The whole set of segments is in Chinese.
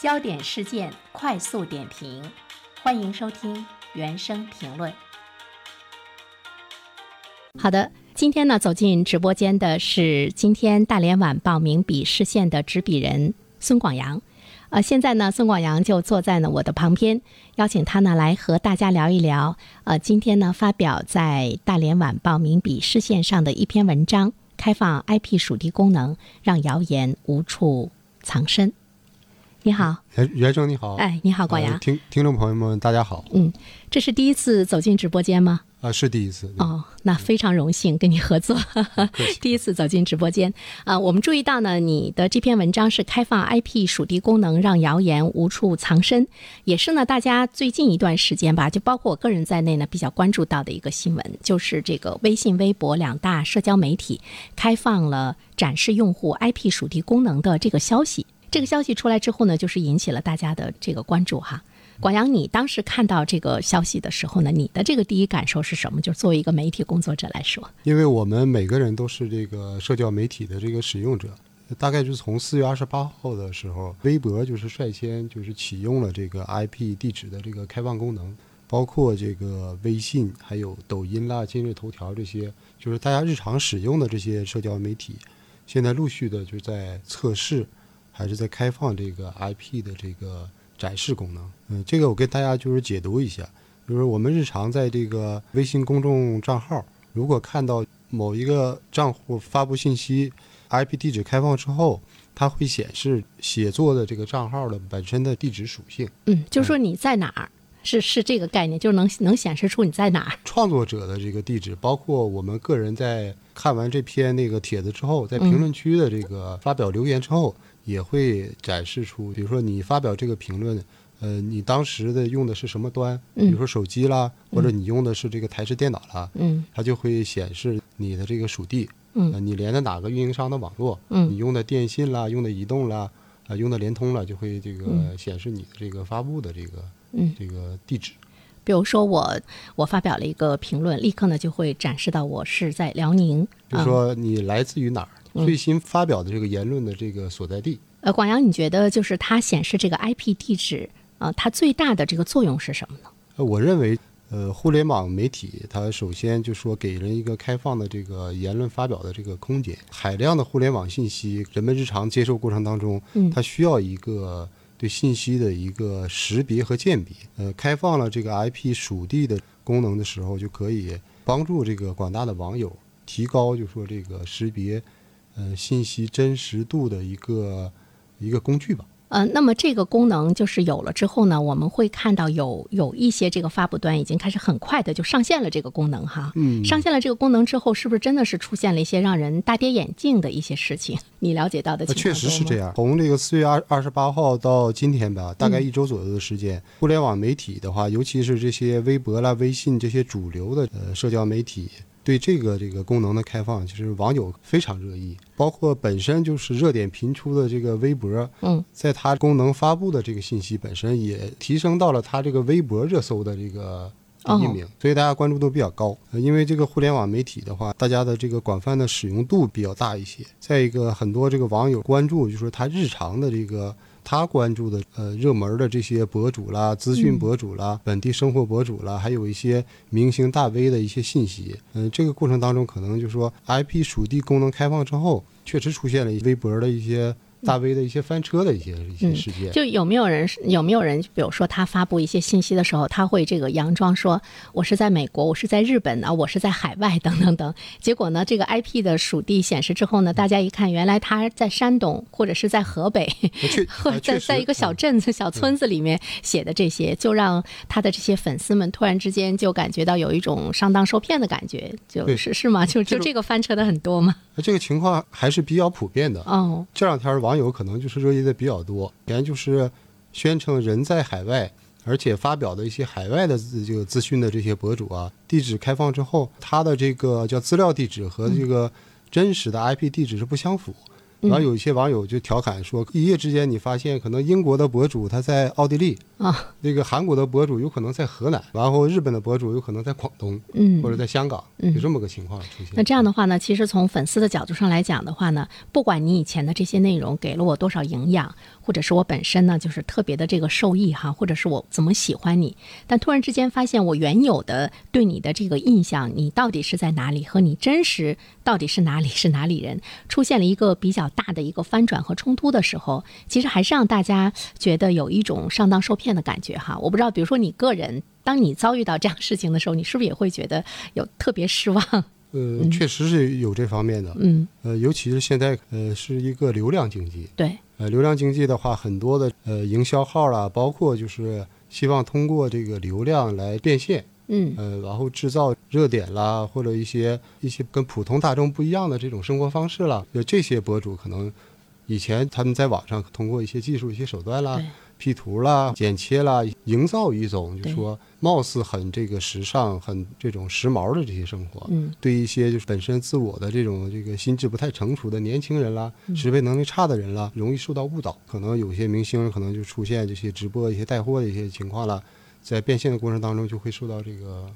焦点事件快速点评，欢迎收听原声评论。好的，今天呢，走进直播间的是今天大连晚报名笔视线的执笔人孙广阳。呃，现在呢，孙广阳就坐在呢我的旁边，邀请他呢来和大家聊一聊。呃，今天呢发表在大连晚报名笔视线上的一篇文章：开放 IP 属地功能，让谣言无处藏身。你好，袁袁生你好，哎，你好，广阳，听听众朋友们大家好，嗯，这是第一次走进直播间吗？啊，是第一次哦，那非常荣幸跟你合作，第一次走进直播间。啊。我们注意到呢，你的这篇文章是开放 IP 属地功能，让谣言无处藏身，也是呢大家最近一段时间吧，就包括我个人在内呢比较关注到的一个新闻，就是这个微信、微博两大社交媒体开放了展示用户 IP 属地功能的这个消息。这个消息出来之后呢，就是引起了大家的这个关注哈。广阳，你当时看到这个消息的时候呢，你的这个第一感受是什么？就是作为一个媒体工作者来说，因为我们每个人都是这个社交媒体的这个使用者，大概就是从四月二十八号的时候，微博就是率先就是启用了这个 IP 地址的这个开放功能，包括这个微信、还有抖音啦、今日头条这些，就是大家日常使用的这些社交媒体，现在陆续的就在测试，还是在开放这个 IP 的这个。展示功能，嗯，这个我跟大家就是解读一下，就是我们日常在这个微信公众账号，如果看到某一个账户发布信息，IP 地址开放之后，它会显示写作的这个账号的本身的地址属性。嗯，就是说你在哪儿，是是这个概念，就是能能显示出你在哪儿。创作者的这个地址，包括我们个人在看完这篇那个帖子之后，在评论区的这个发表留言之后。也会展示出，比如说你发表这个评论，呃，你当时的用的是什么端？比如说手机啦，或者你用的是这个台式电脑啦，嗯，它就会显示你的这个属地，嗯，你连的哪个运营商的网络，嗯，你用的电信啦，用的移动啦，啊，用的联通了，就会这个显示你的这个发布的这个，嗯，这个地址。比如说我我发表了一个评论，立刻呢就会展示到我是在辽宁。比如说你来自于哪儿？最新发表的这个言论的这个所在地，呃，广阳，你觉得就是它显示这个 IP 地址啊，它最大的这个作用是什么呢？呃，我认为，呃，互联网媒体它首先就说给人一个开放的这个言论发表的这个空间，海量的互联网信息，人们日常接受过程当中，嗯，它需要一个对信息的一个识别和鉴别，呃，开放了这个 IP 属地的功能的时候，就可以帮助这个广大的网友提高，就说这个识别。呃，信息真实度的一个一个工具吧。呃，那么这个功能就是有了之后呢，我们会看到有有一些这个发布端已经开始很快的就上线了这个功能哈。嗯。上线了这个功能之后，是不是真的是出现了一些让人大跌眼镜的一些事情？你了解到的情况确实是这样。从这个四月二二十八号到今天吧，大概一周左右的时间，互联网媒体的话，尤其是这些微博啦、微信这些主流的呃社交媒体。对这个这个功能的开放，其实网友非常热议，包括本身就是热点频出的这个微博，嗯，在它功能发布的这个信息本身也提升到了它这个微博热搜的这个第一名，所以大家关注度比较高。因为这个互联网媒体的话，大家的这个广泛的使用度比较大一些。再一个，很多这个网友关注，就是说他日常的这个。他关注的呃热门的这些博主啦、资讯博主啦、本地生活博主啦，还有一些明星大 V 的一些信息，嗯，这个过程当中可能就是说 IP 属地功能开放之后，确实出现了微博的一些。大 V 的一些翻车的一些一些事件，就有没有人有没有人，比如说他发布一些信息的时候，他会这个佯装说我是在美国，我是在日本啊，我是在海外等等等。结果呢，这个 IP 的属地显示之后呢，大家一看，原来他在山东或者是在河北，或者在在一个小镇子、小村子里面写的这些，就让他的这些粉丝们突然之间就感觉到有一种上当受骗的感觉，就是是吗？就就这个翻车的很多吗？这个情况还是比较普遍的哦。这两天网。友可能就是热议的比较多，前就是宣称人在海外，而且发表的一些海外的这个资讯的这些博主啊，地址开放之后，他的这个叫资料地址和这个真实的 IP 地址是不相符，然后有一些网友就调侃说，一夜之间你发现可能英国的博主他在奥地利啊，那个韩国的博主有可能在河南，然后日本的博主有可能在广东，嗯，或者在香港，有这么个情况出现。那这样的话呢，其实从粉丝的角度上来讲的话呢，不管你以前的这些内容给了我多少营养，或者是我本身呢就是特别的这个受益哈，或者是我怎么喜欢你，但突然之间发现我原有的对你的这个印象，你到底是在哪里，和你真实到底是哪里是哪里人，出现了一个比较大的一个翻转和冲突的时候，其实还是让大家觉得有一种上当受骗的感觉哈。我不知道，比如说你个人，当你遭遇到这样事情的时候，你是不是也会觉得有特别失望？呃，确实是有这方面的，嗯，呃，尤其是现在，呃，是一个流量经济，对，呃，流量经济的话，很多的呃营销号啦，包括就是希望通过这个流量来变现，嗯，呃，然后制造热点啦，或者一些一些跟普通大众不一样的这种生活方式啦，就这些博主可能以前他们在网上通过一些技术、一些手段啦。P 图啦、剪切啦，营造一种就说貌似很这个时尚、很这种时髦的这些生活。嗯，对一些就是本身自我的这种这个心智不太成熟的年轻人啦、识别能力差的人啦，容易受到误导。可能有些明星可能就出现这些直播、一些带货的一些情况了，在变现的过程当中就会受到这个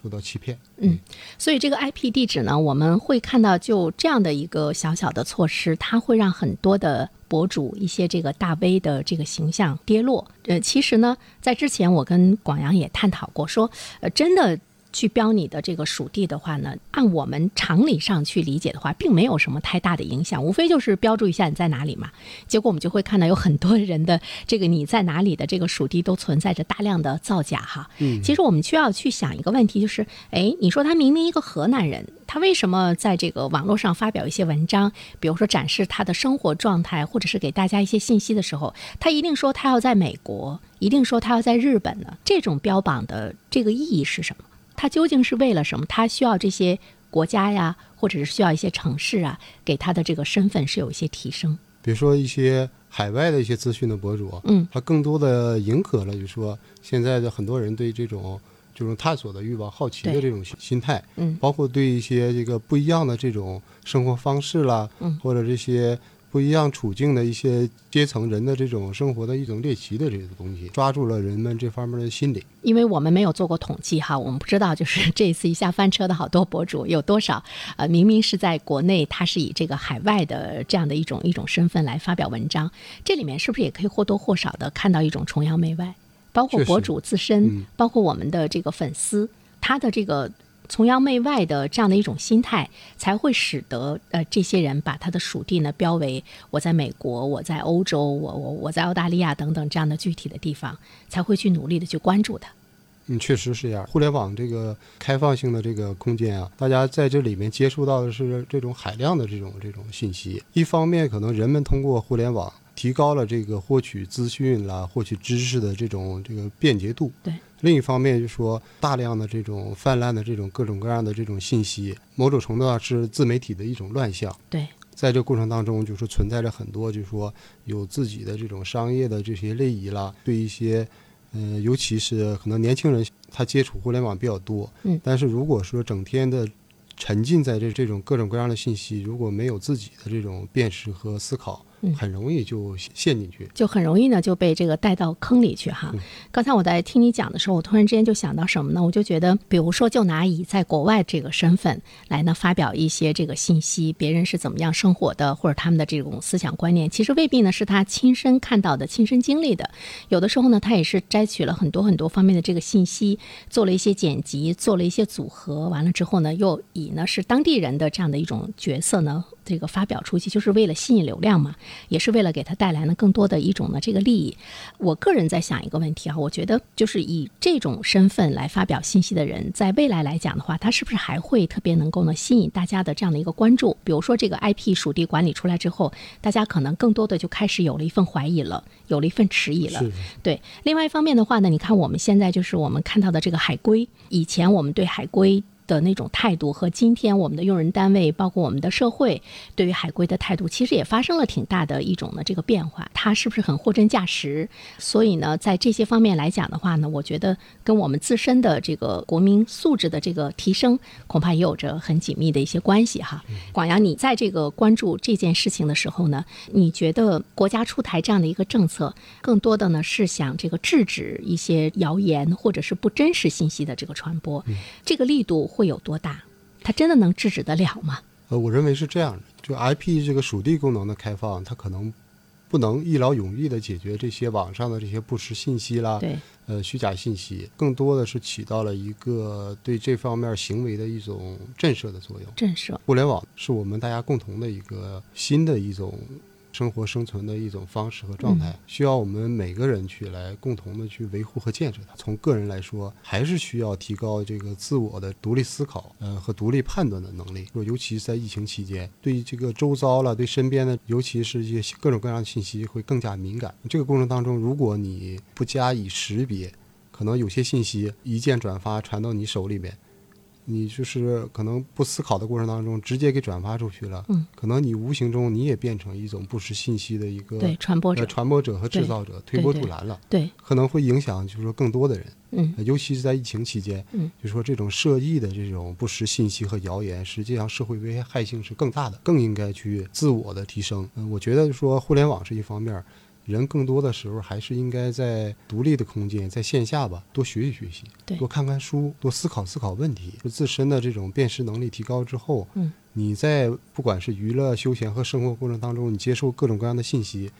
受到欺骗。嗯，所以这个 IP 地址呢，我们会看到就这样的一个小小的措施，它会让很多的。博主一些这个大 V 的这个形象跌落，呃，其实呢，在之前我跟广阳也探讨过，说，呃，真的。去标你的这个属地的话呢，按我们常理上去理解的话，并没有什么太大的影响，无非就是标注一下你在哪里嘛。结果我们就会看到有很多人的这个你在哪里的这个属地都存在着大量的造假哈。嗯，其实我们需要去想一个问题，就是哎，你说他明明一个河南人，他为什么在这个网络上发表一些文章，比如说展示他的生活状态，或者是给大家一些信息的时候，他一定说他要在美国，一定说他要在日本呢？这种标榜的这个意义是什么？他究竟是为了什么？他需要这些国家呀，或者是需要一些城市啊，给他的这个身份是有一些提升。比如说一些海外的一些资讯的博主，嗯，他更多的迎合了，就是说现在的很多人对这种这种探索的欲望、好奇的这种心态，嗯，包括对一些这个不一样的这种生活方式啦，嗯，或者这些。不一样处境的一些阶层人的这种生活的一种猎奇的这个东西，抓住了人们这方面的心理。因为我们没有做过统计哈，我们不知道就是这一次一下翻车的好多博主有多少，呃，明明是在国内，他是以这个海外的这样的一种一种身份来发表文章，这里面是不是也可以或多或少的看到一种崇洋媚外？包括博主自身，包括我们的这个粉丝，他的这个。崇洋媚外的这样的一种心态，才会使得呃这些人把他的属地呢标为我在美国，我在欧洲，我我我在澳大利亚等等这样的具体的地方，才会去努力的去关注它。嗯，确实是这样。互联网这个开放性的这个空间啊，大家在这里面接触到的是这种海量的这种这种信息。一方面，可能人们通过互联网提高了这个获取资讯啦、获取知识的这种这个便捷度。对。另一方面，就说大量的这种泛滥的这种各种各样的这种信息，某种程度上是自媒体的一种乱象。对，在这过程当中，就是存在着很多，就是说有自己的这种商业的这些利益啦，对一些，嗯，尤其是可能年轻人他接触互联网比较多，嗯，但是如果说整天的沉浸在这这种各种各样的信息，如果没有自己的这种辨识和思考。很容易就陷进去，就很容易呢就被这个带到坑里去哈。刚才我在听你讲的时候，我突然之间就想到什么呢？我就觉得，比如说，就拿以在国外这个身份来呢发表一些这个信息，别人是怎么样生活的，或者他们的这种思想观念，其实未必呢是他亲身看到的、亲身经历的。有的时候呢，他也是摘取了很多很多方面的这个信息，做了一些剪辑，做了一些组合，完了之后呢，又以呢是当地人的这样的一种角色呢，这个发表出去，就是为了吸引流量嘛。也是为了给他带来呢更多的一种呢这个利益。我个人在想一个问题啊，我觉得就是以这种身份来发表信息的人，在未来来讲的话，他是不是还会特别能够呢吸引大家的这样的一个关注？比如说这个 IP 属地管理出来之后，大家可能更多的就开始有了一份怀疑了，有了一份迟疑了。对。另外一方面的话呢，你看我们现在就是我们看到的这个海归，以前我们对海龟。的那种态度和今天我们的用人单位，包括我们的社会对于海归的态度，其实也发生了挺大的一种呢这个变化。它是不是很货真价实？所以呢，在这些方面来讲的话呢，我觉得跟我们自身的这个国民素质的这个提升，恐怕也有着很紧密的一些关系哈。广阳，你在这个关注这件事情的时候呢，你觉得国家出台这样的一个政策，更多的呢是想这个制止一些谣言或者是不真实信息的这个传播，这个力度会有多大？它真的能制止得了吗？呃，我认为是这样的，就 IP 这个属地功能的开放，它可能不能一劳永逸的解决这些网上的这些不实信息啦，对，呃，虚假信息，更多的是起到了一个对这方面行为的一种震慑的作用。震慑，互联网是我们大家共同的一个新的一种生活生存的一种方式和状态，需要我们每个人去来共同的去维护和建设它。从个人来说，还是需要提高这个自我的独立思考，呃和独立判断的能力。说尤其是在疫情期间，对这个周遭了、对身边的，尤其是一些各种各样的信息会更加敏感。这个过程当中，如果你不加以识别，可能有些信息一键转发传到你手里面。你就是可能不思考的过程当中，直接给转发出去了。嗯，可能你无形中你也变成一种不实信息的一个对传播者呃传播者和制造者，推波助澜了。对，可能会影响，就是说更多的人，嗯呃尤其是在疫情期间，嗯，就是说这种涉疫的这种不实信息和谣言，实际上社会危害性是更大的，更应该去自我的提升。嗯、我觉得说互联网是一方面。人更多的时候还是应该在独立的空间，在线下吧，多学习学习，多看看书，多思考思考问题。就自身的这种辨识能力提高之后，嗯，你在不管是娱乐、休闲和生活过程当中，你接受各种各样的信息，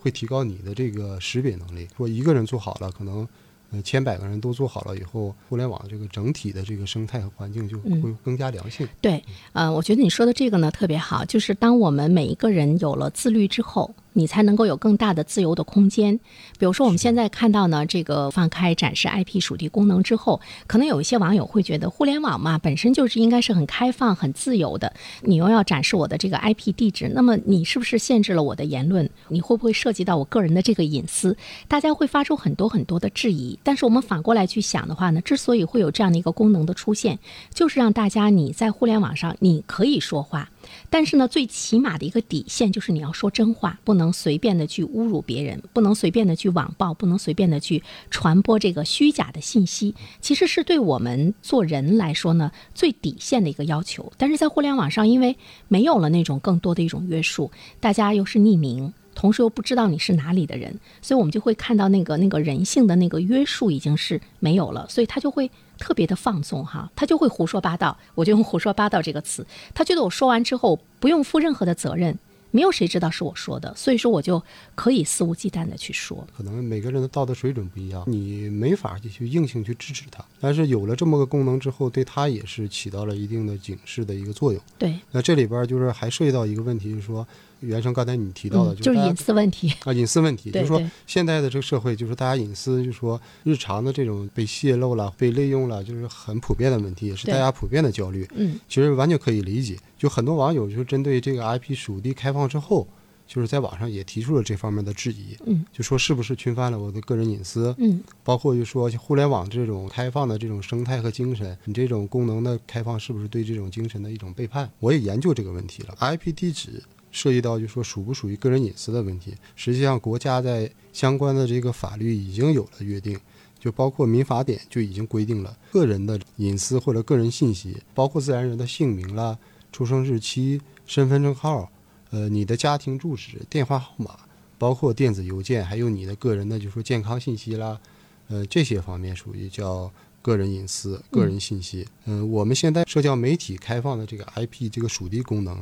会提高你的这个识别能力。说一个人做好了，可能呃千百个人都做好了以后，互联网这个整体的这个生态和环境就嗯会更加良性。对，呃，我觉得你说的这个呢特别好，就是当我们每一个人有了自律之后，你才能够有更大的自由的空间。比如说，我们现在看到呢，这个放开展示 IP 属地功能之后，可能有一些网友会觉得，互联网嘛，本身就是应该是很开放、很自由的。你又要展示我的这个 IP 地址，那么你是不是限制了我的言论？你会不会涉及到我个人的这个隐私？大家会发出很多很多的质疑。但是我们反过来去想的话呢，之所以会有这样的一个功能的出现，就是让大家你在互联网上你可以说话。但是呢，最起码的一个底线就是你要说真话，不能随便的去侮辱别人，不能随便的去网暴，不能随便的去传播这个虚假的信息。其实是对我们做人来说呢，最底线的一个要求。但是在互联网上，因为没有了那种更多的一种约束，大家又是匿名。同时又不知道你是哪里的人，所以我们就会看到那个那个人性的那个约束已经是没有了，所以他就会特别的放纵哈，他就会胡说八道。我就用“胡说八道”这个词，他觉得我说完之后不用负任何的责任，没有谁知道是我说的，所以说我就可以肆无忌惮的去说。可能每个人的道德水准不一样，你没法去硬性去制止他。但是有了这么个功能之后，对他也是起到了一定的警示的一个作用。对，那这里边就是还涉及到一个问题，就是说，原生刚才你提到的，嗯、就是隐私问题。啊，隐私问题，就是说现在的这个社会，就是大家隐私，就是说日常的这种被泄露了、被利用了，就是很普遍的问题，也是大家普遍的焦虑。嗯，其实完全可以理解。就很多网友就是针对这个 IP 属地开放之后，就是在网上也提出了这方面的质疑，嗯，就说是不是侵犯了我的个人隐私？嗯，包括就说互联网这种开放的这种生态和精神，你这种功能的开放是不是对这种精神的一种背叛？我也研究这个问题了。IP 地址涉及到就说属不属于个人隐私的问题，实际上国家在相关的这个法律已经有了约定。就包括民法典就已经规定了个人的隐私或者个人信息，包括自然人的姓名啦、出生日期、身份证号，呃，你的家庭住址、电话号码，包括电子邮件，还有你的个人的就说健康信息啦，呃，这些方面属于叫个人隐私、个人信息。嗯、我们现在社交媒体开放的这个 IP 这个属地功能，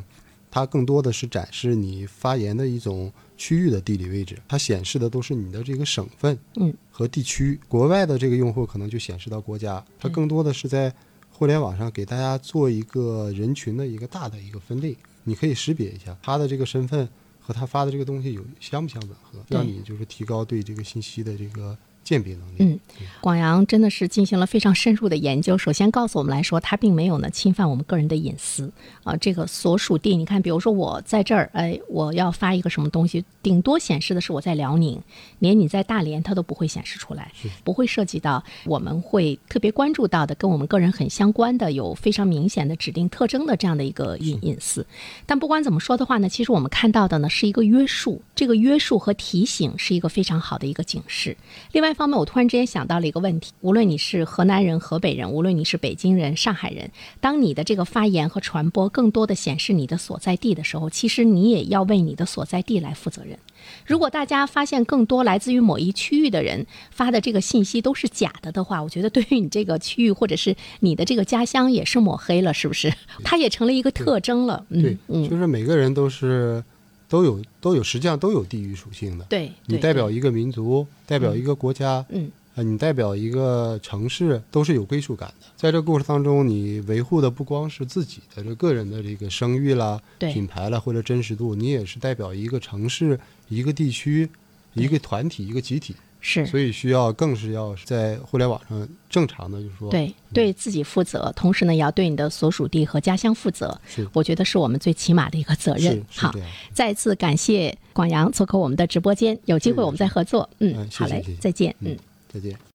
它更多的是展示你发言的一种区域的地理位置，它显示的都是你的这个省份，嗯，和地区。国外的这个用户可能就显示到国家，它更多的是在互联网上给大家做一个人群的一个大的一个分类，你可以识别一下他的这个身份和他发的这个东西有相不相吻合，让你就是提高对这个信息的这个鉴别能力。嗯，广阳真的是进行了非常深入的研究。首先告诉我们来说，它并没有呢侵犯我们个人的隐私啊。这个所属地，你看，比如说我在这儿，哎，我要发一个什么东西，顶多显示的是我在辽宁，连你在大连它都不会显示出来，不会涉及到我们会特别关注到的跟我们个人很相关的、有非常明显的指定特征的这样的一个隐隐私。但不管怎么说的话呢，其实我们看到的呢是一个约束，这个约束和提醒是一个非常好的一个警示。另外一方面，我突然之间想到了一个问题：无论你是河南人、河北人，无论你是北京人、上海人，当你的这个发言和传播更多的显示你的所在地的时候，其实你也要为你的所在地来负责任。如果大家发现更多来自于某一区域的人发的这个信息都是假的的话，我觉得对于你这个区域或者是你的这个家乡也是抹黑了，是不是？它也成了一个特征了。对，嗯，就是每个人都是都有都有，实际上都有地域属性的。对，你代表一个民族，代表一个国家，嗯，啊，你代表一个城市，都是有归属感的。在这过程当中，你维护的不光是自己的这个人的这个声誉啦、品牌啦或者真实度，你也是代表一个城市、一个地区、一个团体、一个集体。是，所以需要更是要在互联网上正常的，就是说，对对自己负责，同时呢，也要对你的所属地和家乡负责。是，我觉得是我们最起码的一个责任。好，再次感谢广阳做客我们的直播间，有机会我们再合作。嗯，好嘞，再见。嗯，再见。